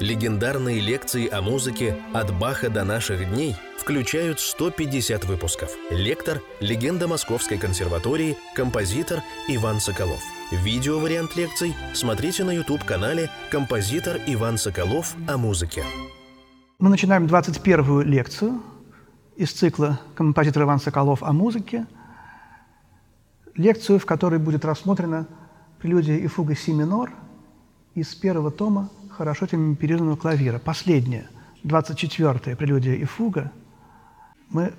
Легендарные лекции о музыке «От Баха до наших дней» включают 150 выпусков. Лектор – легенда Московской консерватории, композитор Иван Соколов. Видео-вариант лекций смотрите на YouTube-канале «Композитор Иван Соколов о музыке». Мы начинаем 21-ю лекцию из цикла «Композитор Иван Соколов о музыке». Лекцию, в которой будет рассмотрена прелюдия и фуга си минор из первого тома хорошо темперированного клавира. Последняя, 24-я прелюдия и фуга. Мы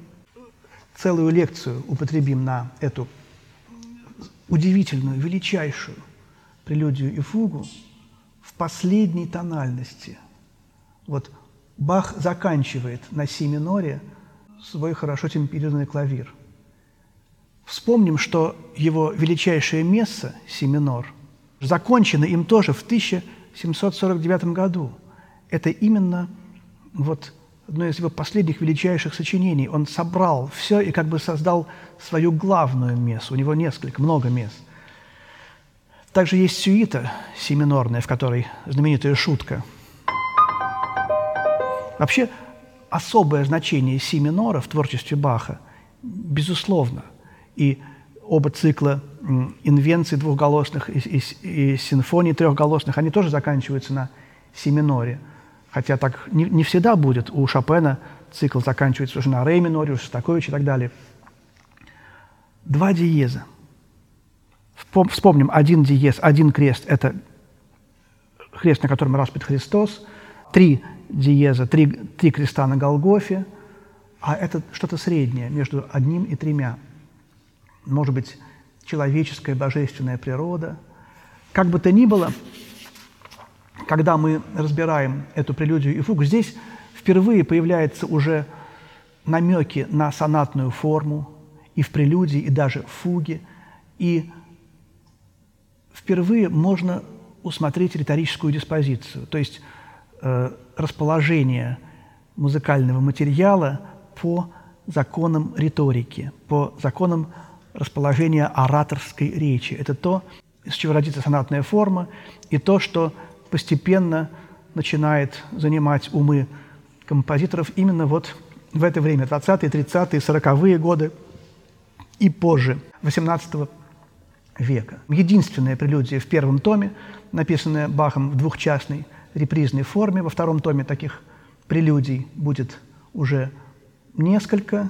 целую лекцию употребим на эту удивительную, величайшую прелюдию и фугу в последней тональности. Вот Бах заканчивает на си миноре свой хорошо темперированный клавир. Вспомним, что его величайшее место, си минор, закончено им тоже в 1749 году. Это именно вот одно из его последних величайших сочинений. Он собрал все и как бы создал свою главную мессу. У него несколько, много мест. Также есть сюита семинорная, в которой знаменитая шутка. Вообще, особое значение си минора в творчестве Баха, безусловно. И оба цикла инвенций двухголосных и, и, и симфоний трехголосных, они тоже заканчиваются на си миноре. Хотя так не, не всегда будет. У Шопена цикл заканчивается уже на ре миноре, у Шостаковича и так далее. Два диеза. Вспомним, один диез, один крест – это крест, на котором распят Христос. Три диеза, три, три креста на Голгофе, а это что-то среднее между одним и тремя. Может быть, человеческая божественная природа. Как бы то ни было, когда мы разбираем эту прелюдию и фугу, здесь впервые появляются уже намеки на сонатную форму и в прелюдии, и даже в фуге. И впервые можно усмотреть риторическую диспозицию, то есть э, расположение музыкального материала по законам риторики, по законам расположения ораторской речи. Это то, из чего родится сонатная форма, и то, что постепенно начинает занимать умы композиторов именно вот в это время, 20-е, 30-е, 40-е годы и позже, 18 века. Единственная прелюдия в первом томе, написанная Бахом в двухчастной репризной форме. Во втором томе таких прелюдий будет уже несколько,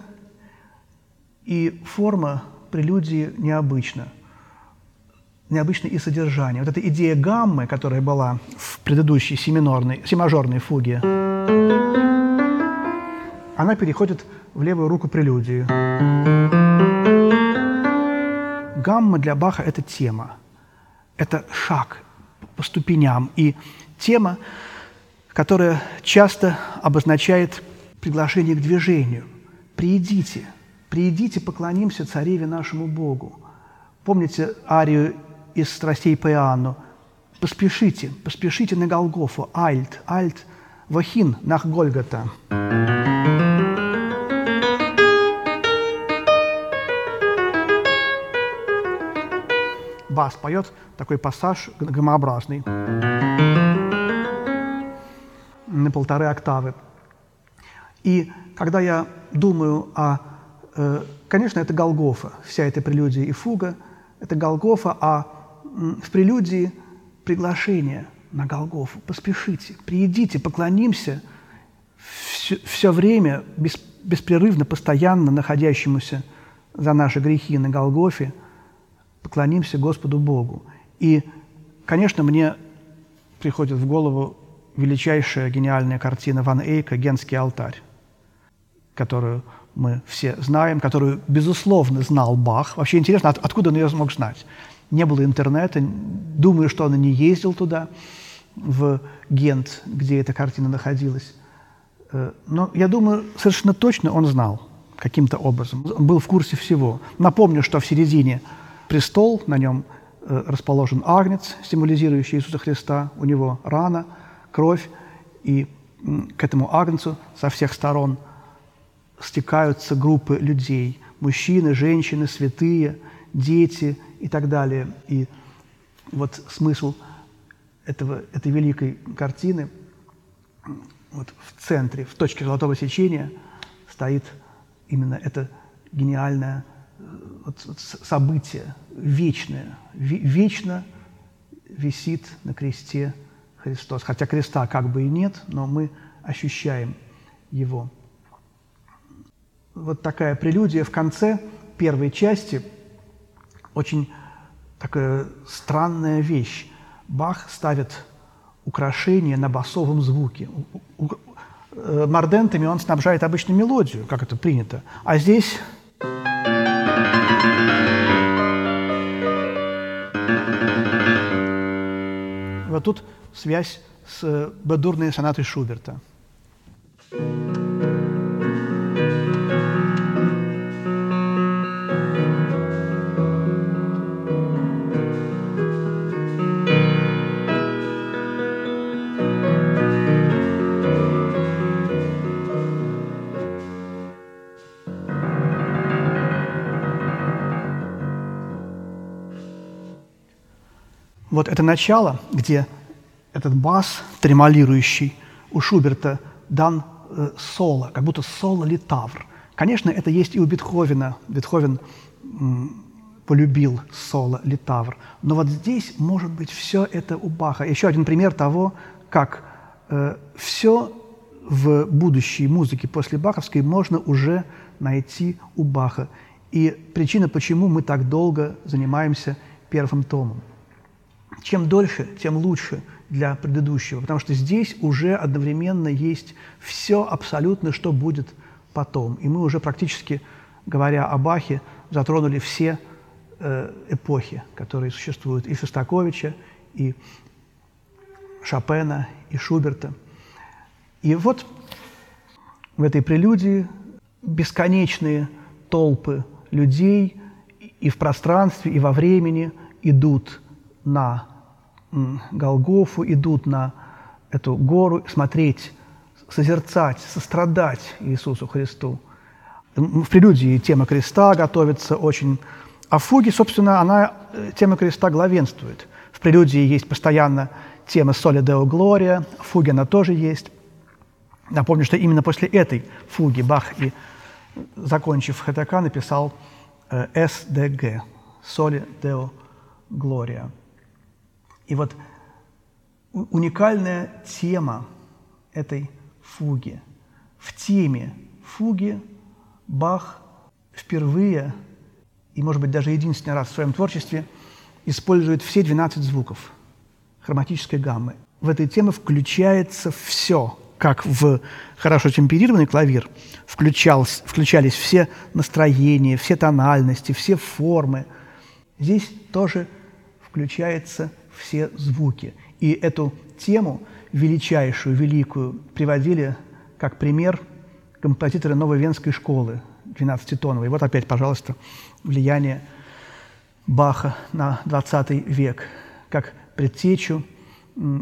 и форма прелюдии необычна. Необычно и содержание. Вот эта идея гаммы, которая была в предыдущей семинорной, семажорной фуге, она переходит в левую руку прелюдии. Гамма для Баха – это тема, это шаг по ступеням. И тема, которая часто обозначает приглашение к движению. «Приидите, приидите, поклонимся цареве нашему Богу». Помните арию из «Страстей по Иоанну»? «Поспешите, поспешите на Голгофу, альт, альт, вахин, нах Гольгота». Бас поет такой пассаж громообразный на полторы октавы. И когда я думаю о... Э, конечно, это Голгофа, вся эта прелюдия и фуга. Это Голгофа, а в прелюдии приглашение на Голгофу. Поспешите, приедите, поклонимся все, все время, бес, беспрерывно, постоянно находящемуся за наши грехи на Голгофе, поклонимся Господу Богу. И, конечно, мне приходит в голову величайшая гениальная картина Ван Эйка «Генский алтарь», которую мы все знаем, которую, безусловно, знал Бах. Вообще интересно, от, откуда он ее смог знать? Не было интернета, думаю, что он не ездил туда, в Гент, где эта картина находилась. Э, но я думаю, совершенно точно он знал каким-то образом. Он был в курсе всего. Напомню, что в середине престол, на нем э, расположен агнец, символизирующий Иисуса Христа, у него рана – кровь, и к этому агнцу со всех сторон стекаются группы людей, мужчины, женщины, святые, дети и так далее. И вот смысл этого, этой великой картины вот в центре, в точке золотого сечения стоит именно это гениальное э, вот, вот событие, вечное, вечно висит на кресте Христос. Хотя креста как бы и нет, но мы ощущаем его. Вот такая прелюдия в конце первой части, очень такая странная вещь. Бах ставит украшение на басовом звуке. Э, мордентами он снабжает обычно мелодию, как это принято. А здесь... Вот тут связь с бедурной сонатой Шуберта. Вот это начало, где этот бас тремолирующий у Шуберта дан э, соло, как будто соло литавр. Конечно, это есть и у Бетховена. Бетховен м, полюбил соло литавр. Но вот здесь, может быть, все это у Баха. Еще один пример того, как э, все в будущей музыке после баховской можно уже найти у Баха. И причина, почему мы так долго занимаемся первым томом. Чем дольше, тем лучше для предыдущего, потому что здесь уже одновременно есть все абсолютно, что будет потом. И мы уже практически, говоря о Бахе, затронули все э, эпохи, которые существуют, и Шостаковича, и Шопена, и Шуберта. И вот в этой прелюдии бесконечные толпы людей и в пространстве, и во времени идут на Голгофу, идут на эту гору смотреть, созерцать, сострадать Иисусу Христу. В прелюдии тема креста готовится очень, а в фуге, собственно, она, э, тема креста главенствует. В прелюдии есть постоянно тема «Соли Део Глория», в фуге она тоже есть. Напомню, что именно после этой фуги Бах и, закончив ХТК, написал СДГ «Соли Део Глория». И вот уникальная тема этой фуги. В теме фуги Бах впервые и, может быть, даже единственный раз в своем творчестве использует все 12 звуков хроматической гаммы. В этой теме включается все, как в хорошо темперированный клавир включался, включались все настроения, все тональности, все формы. Здесь тоже включается все звуки. И эту тему величайшую, великую приводили как пример композиторы новой венской школы 12-тоновой. Вот опять, пожалуйста, влияние Баха на 20 век, как предтечу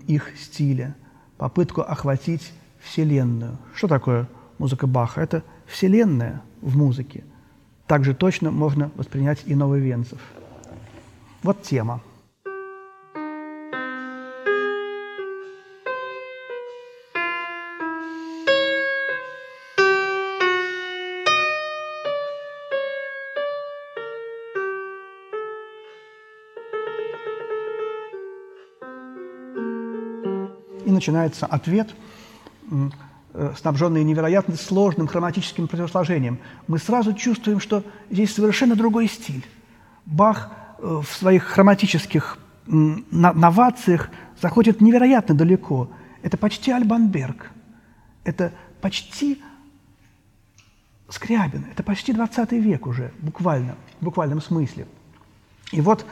их стиля, попытку охватить Вселенную. Что такое музыка Баха? Это Вселенная в музыке. Также точно можно воспринять и нововенцев. Вот тема. Начинается ответ, э, снабженный невероятно сложным хроматическим противосложением. Мы сразу чувствуем, что здесь совершенно другой стиль. Бах э, в своих хроматических новациях заходит невероятно далеко. Это почти Альбанберг, это почти Скрябин, это почти 20 век уже, буквально, в буквальном смысле. И вот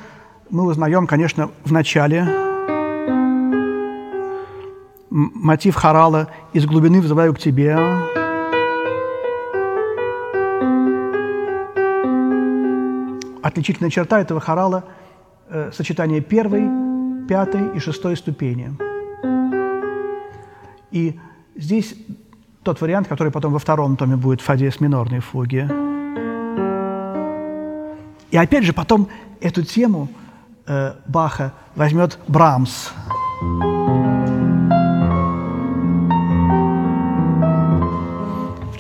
мы узнаем, конечно, в начале мотив хорала «Из глубины взываю к тебе». Отличительная черта этого хорала э, – сочетание первой, пятой и шестой ступени. И здесь тот вариант, который потом во втором томе будет в фа диез минорной фуге. И опять же потом эту тему э, Баха возьмет Брамс –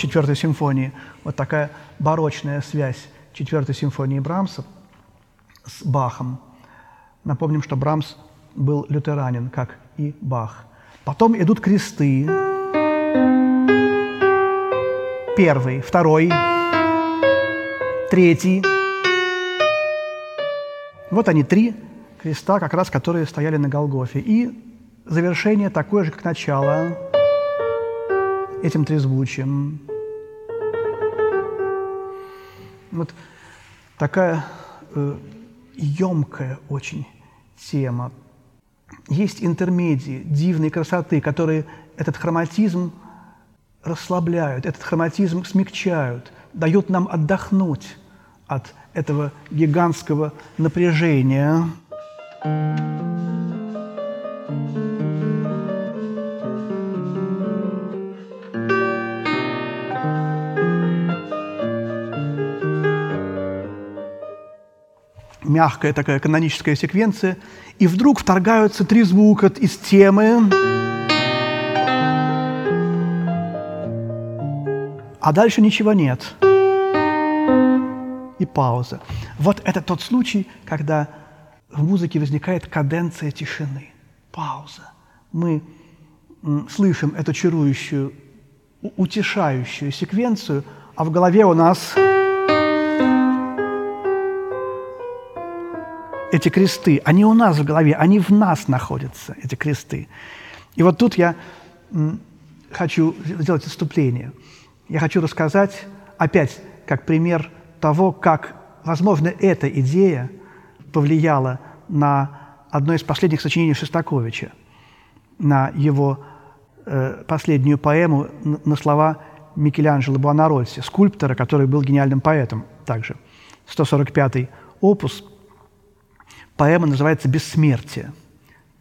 четвертой симфонии. Вот такая барочная связь четвертой симфонии Брамса с Бахом. Напомним, что Брамс был лютеранин, как и Бах. Потом идут кресты. Первый, второй, третий. Вот они, три креста, как раз которые стояли на Голгофе. И завершение такое же, как начало, этим трезвучием. Вот такая э, емкая очень тема. Есть интермедии дивной красоты, которые этот хроматизм расслабляют, этот хроматизм смягчают, дают нам отдохнуть от этого гигантского напряжения. Мягкая такая каноническая секвенция, и вдруг вторгаются три звука из темы. А дальше ничего нет. И пауза. Вот это тот случай, когда в музыке возникает каденция тишины. Пауза. Мы слышим эту чарующую, утешающую секвенцию, а в голове у нас эти кресты, они у нас в голове, они в нас находятся, эти кресты. И вот тут я хочу сделать отступление. Я хочу рассказать опять как пример того, как, возможно, эта идея повлияла на одно из последних сочинений Шостаковича, на его э, последнюю поэму на слова Микеланджело Буонаротти, скульптора, который был гениальным поэтом также. 145-й опус – Поэма называется «Бессмертие».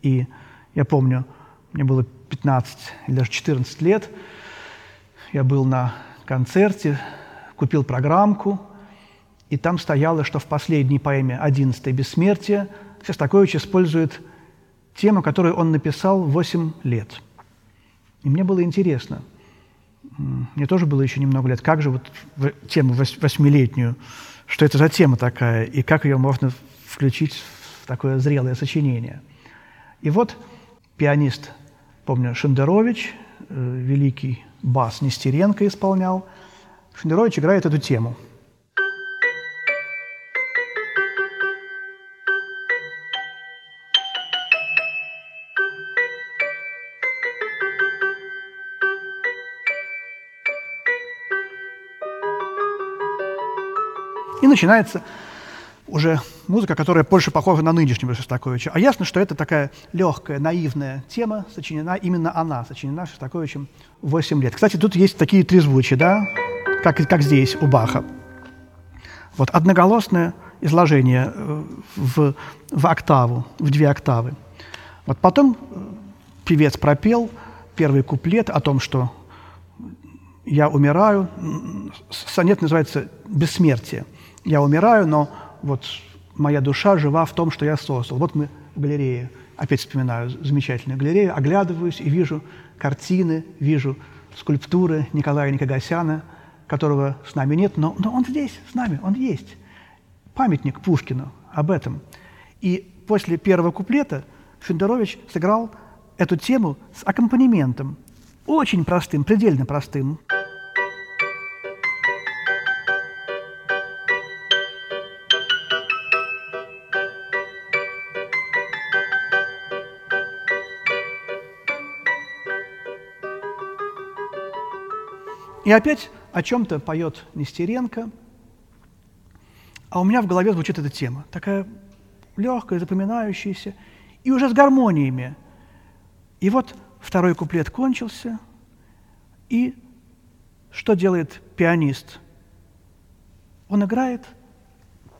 И я помню, мне было 15 или даже 14 лет, я был на концерте, купил программку, и там стояло, что в последней поэме «Одиннадцатое бессмертие» Шостакович использует тему, которую он написал в 8 лет. И мне было интересно. Мне тоже было еще немного лет. Как же вот тему восьмилетнюю, что это за тема такая, и как ее можно включить такое зрелое сочинение. И вот пианист, помню, Шендерович, э, великий бас Нестеренко исполнял. Шендерович играет эту тему – И начинается уже музыка, которая больше похожа на нынешнего Шостаковича. А ясно, что это такая легкая, наивная тема, сочинена именно она, сочинена Шостаковичем 8 лет. Кстати, тут есть такие три звучия, да, как, как здесь у Баха. Вот одноголосное изложение э, в, в октаву, в две октавы. Вот потом э, певец пропел первый куплет о том, что я умираю. Сонет называется «Бессмертие». Я умираю, но вот моя душа жива в том, что я создал. Вот мы в галерее, опять вспоминаю замечательную галерею, оглядываюсь и вижу картины, вижу скульптуры Николая Никогасяна, которого с нами нет, но, но он здесь, с нами, он есть. Памятник Пушкину об этом. И после первого куплета Шендерович сыграл эту тему с аккомпанементом, очень простым, предельно простым. И опять о чем-то поет Нестеренко, а у меня в голове звучит эта тема, такая легкая, запоминающаяся, и уже с гармониями. И вот второй куплет кончился, и что делает пианист? Он играет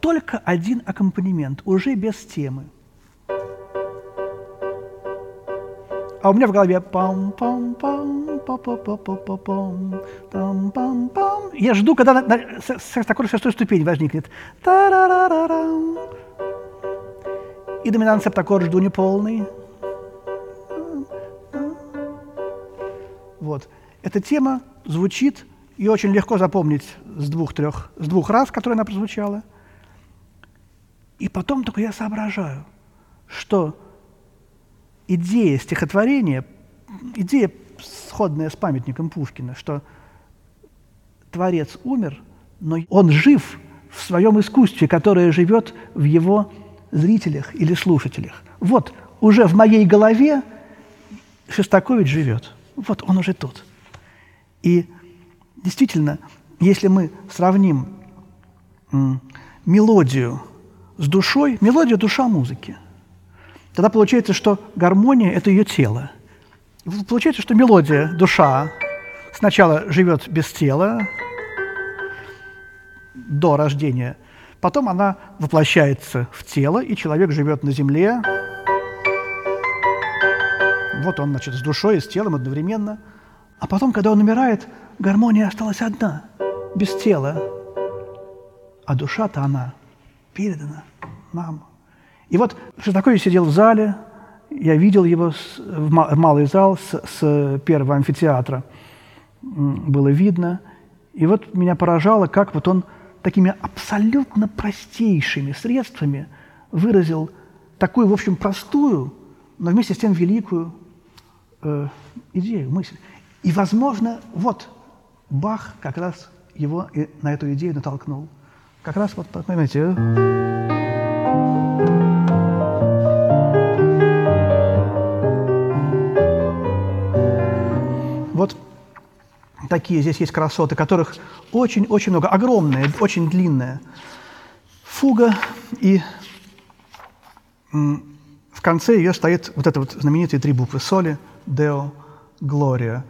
только один аккомпанемент, уже без темы – А у меня в голове пам пам пам па па па па па пам там пам пам Я жду, когда на, на, такой шестой ступень возникнет. Та-ра-ра-ра-рам. И доминант септаккорд жду неполный. Вот. Эта тема звучит ее очень легко запомнить с двух-трех, с двух раз, которые она прозвучала. И потом только я соображаю, что идея стихотворения, идея сходная с памятником Пушкина, что Творец умер, но он жив в своем искусстве, которое живет в его зрителях или слушателях. Вот уже в моей голове Шестакович живет. Вот он уже тут. И действительно, если мы сравним мелодию с душой, мелодия – душа музыки, тогда получается, что гармония – это ее тело. Получается, что мелодия, душа, сначала живет без тела до рождения, потом она воплощается в тело, и человек живет на земле. Вот он, значит, с душой и с телом одновременно. А потом, когда он умирает, гармония осталась одна, без тела. А душа-то она передана нам. И вот Шостакович сидел в зале, я видел его в малый зал с, с первого амфитеатра. Было видно. И вот меня поражало, как вот он такими абсолютно простейшими средствами выразил такую, в общем, простую, но вместе с тем великую э, идею, мысль. И, возможно, вот Бах как раз его и на эту идею натолкнул. Как раз вот, понимаете, такие здесь есть красоты, которых очень-очень много, огромные, очень длинная фуга, и в конце ее стоит вот это вот знаменитые три буквы. Соли, део, глория.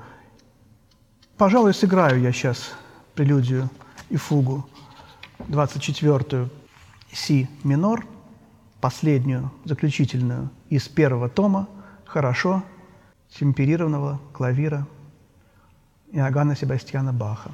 Пожалуй, сыграю я сейчас прелюдию и фугу, 24-ю, си минор, последнюю, заключительную из первого тома, хорошо темперированного клавира – Иоганна Себастьяна Баха.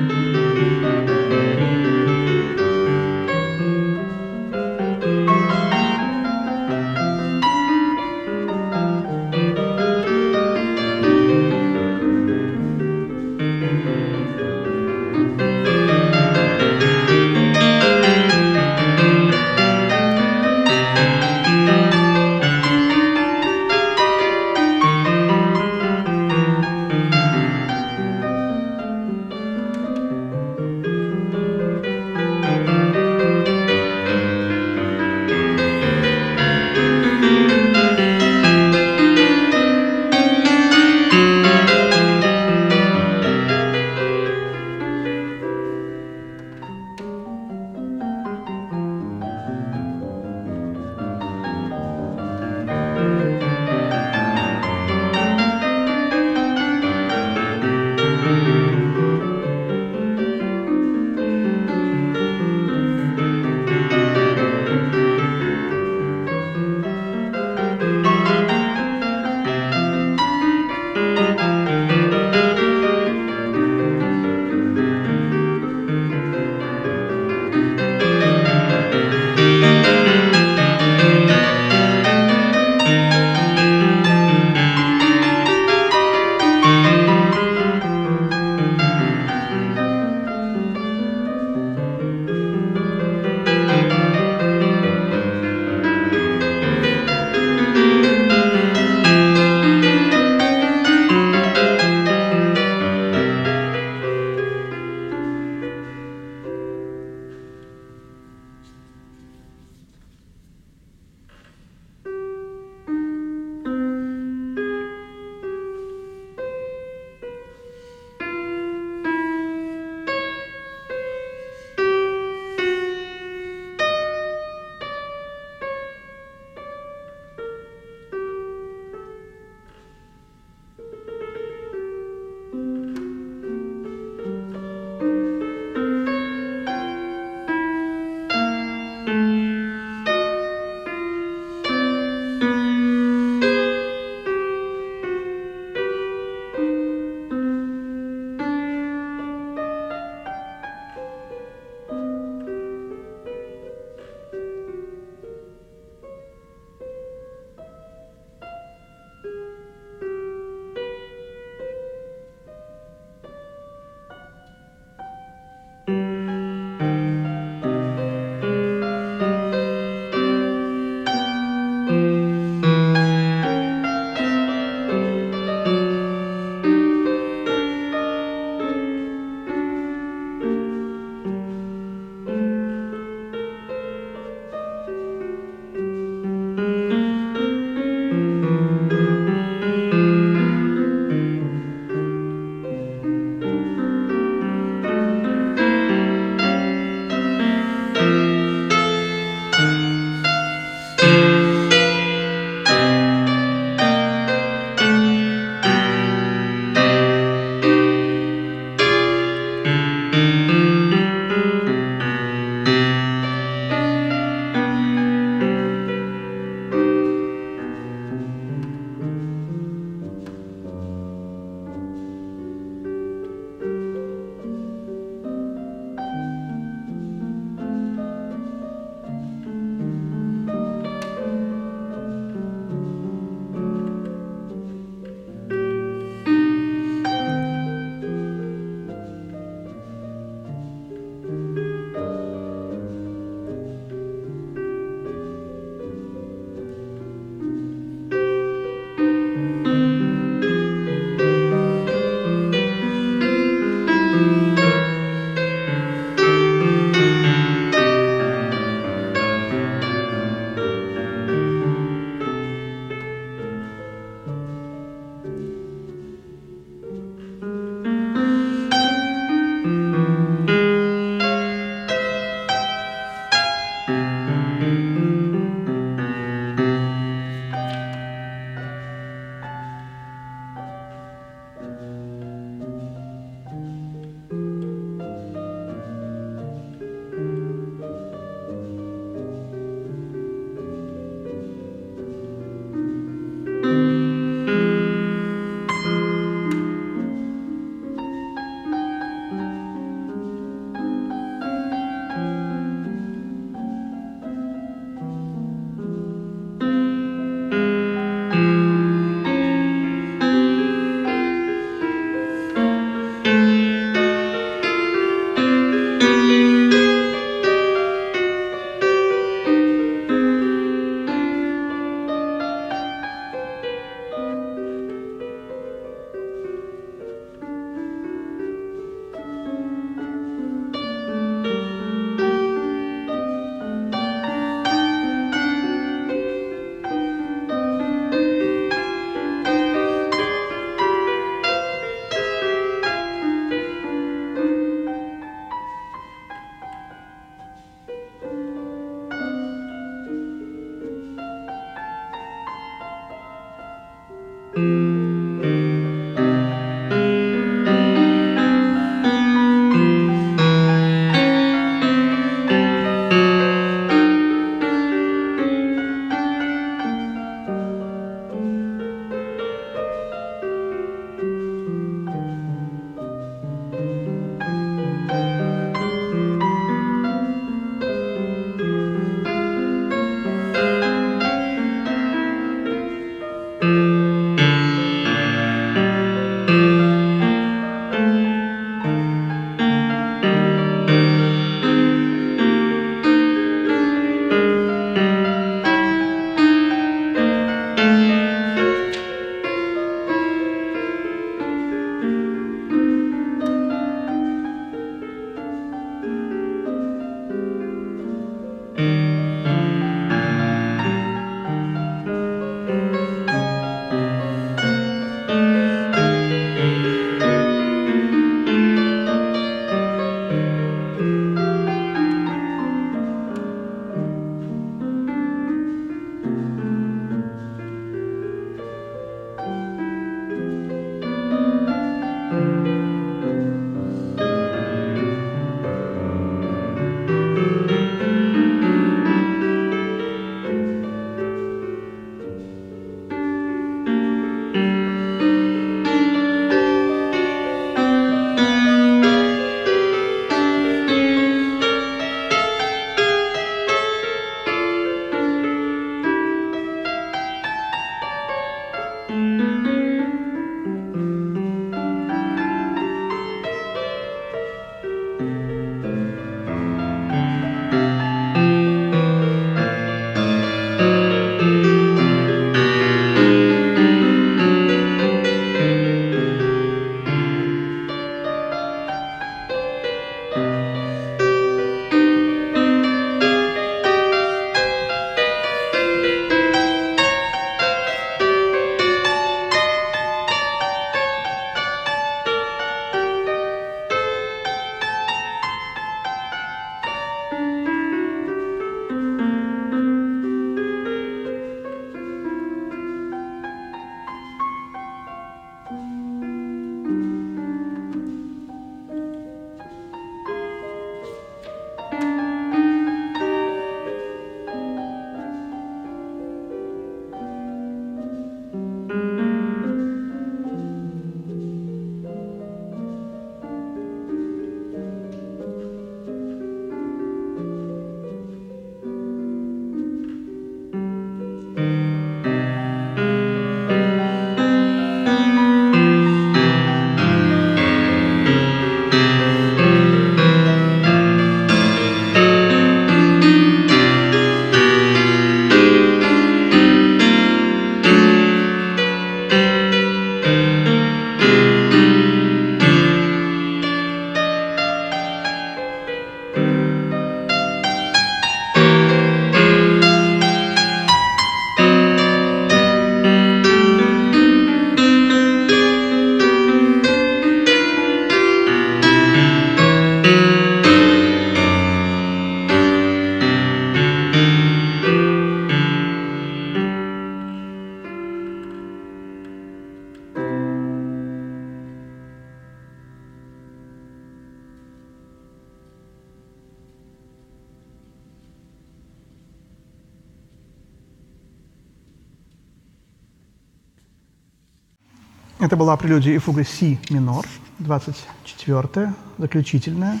Это была прелюдия и фуга Си минор, 24-я, заключительная,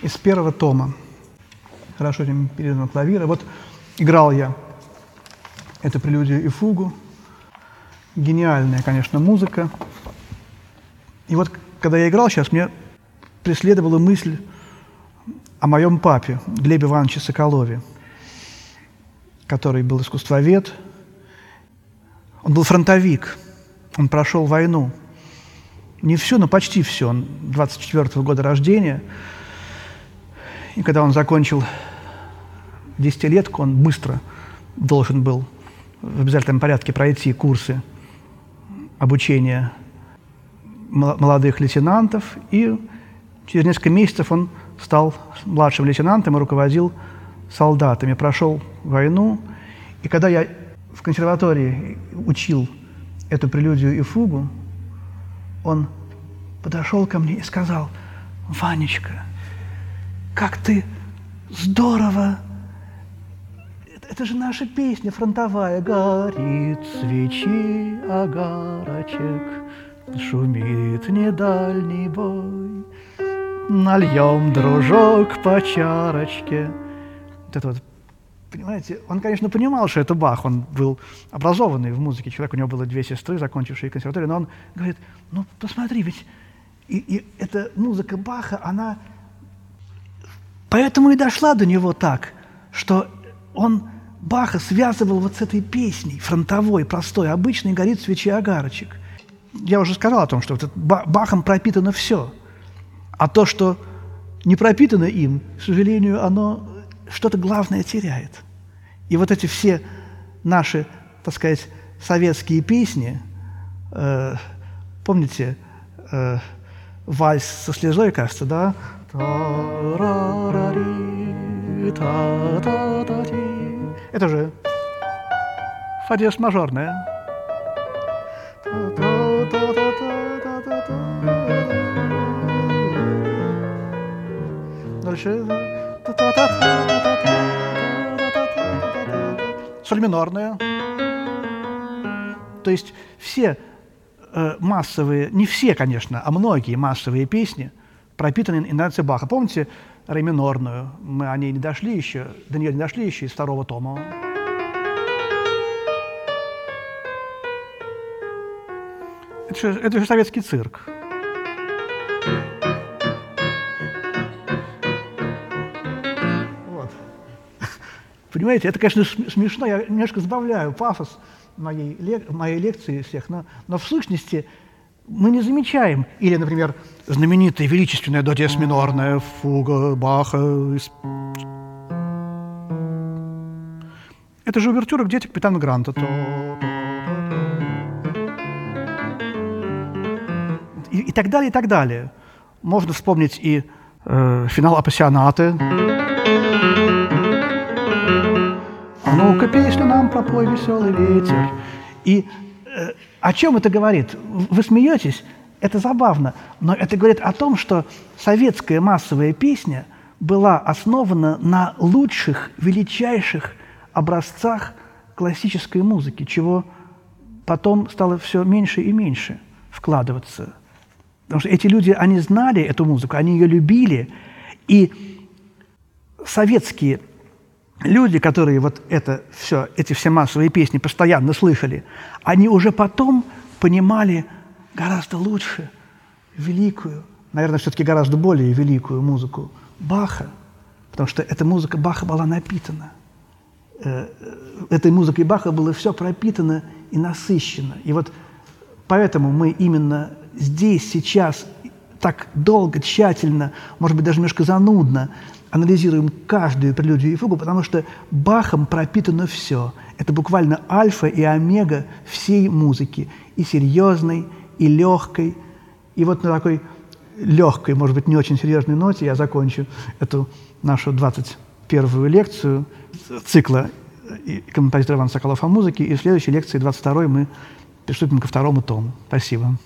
из первого тома. Хорошо этим передано клавира. Вот играл я эту прелюдию и фугу. Гениальная, конечно, музыка. И вот, когда я играл сейчас, мне преследовала мысль о моем папе, Глебе Ивановиче Соколове, который был искусствовед. Он был фронтовик – он прошел войну. Не все, но почти все. Он 24 -го года рождения. И когда он закончил десятилетку, он быстро должен был в обязательном порядке пройти курсы обучения молодых лейтенантов. И через несколько месяцев он стал младшим лейтенантом и руководил солдатами. Прошел войну. И когда я в консерватории учил эту прелюдию и фугу, он подошел ко мне и сказал, «Ванечка, как ты здорово! Это, это же наша песня фронтовая. Горит свечи огарочек, шумит недальний бой. Нальем, дружок, по чарочке». Вот это вот Понимаете, он, конечно, понимал, что это Бах, он был образованный в музыке человек, у него было две сестры, закончившие консерваторию, но он говорит, ну, посмотри, ведь и, и эта музыка Баха, она поэтому и дошла до него так, что он Баха связывал вот с этой песней, фронтовой, простой, обычной «Горит свечи огарочек». Я уже сказал о том, что вот Бахом пропитано все, а то, что не пропитано им, к сожалению, оно что-то главное теряет. И вот эти все наши, так сказать, советские песни, э, помните, э, вальс со слезой, кажется, да? Это же фа диез мажорная. Дальше соль минорная. То есть все э, массовые, не все, конечно, а многие массовые песни пропитаны интонацией Баха. Помните ре минорную? Мы о ней не дошли еще, до нее не дошли еще из второго тома. Это же, это же советский цирк. Понимаете, это, конечно, смешно, я немножко сбавляю пафос моей, моей лекции всех, но, но в сущности мы не замечаем, или, например, знаменитая величественная до диез минорная фуга Баха. Это же увертюра «Где капитана Гранта». И, и так далее, и так далее. Можно вспомнить и э, финал «Апассионаты». Ну-ка песню нам пропой, веселый ветер. И э, о чем это говорит? Вы смеетесь? Это забавно, но это говорит о том, что советская массовая песня была основана на лучших, величайших образцах классической музыки, чего потом стало все меньше и меньше вкладываться. Потому что эти люди, они знали эту музыку, они ее любили, и советские люди, которые вот это все, эти все массовые песни постоянно слышали, они уже потом понимали гораздо лучше великую, наверное, все-таки гораздо более великую музыку Баха, потому что эта музыка Баха была напитана. Э, этой музыкой Баха было все пропитано и насыщено. И вот поэтому мы именно здесь, сейчас, так долго, тщательно, может быть, даже немножко занудно анализируем каждую прелюдию и фугу, потому что Бахом пропитано все. Это буквально альфа и омега всей музыки, и серьезной, и легкой. И вот на такой легкой, может быть, не очень серьезной ноте я закончу эту нашу 21-ю лекцию цикла композитора Ивана Соколов о музыке, и в следующей лекции, 22-й, мы приступим ко второму тому. Спасибо.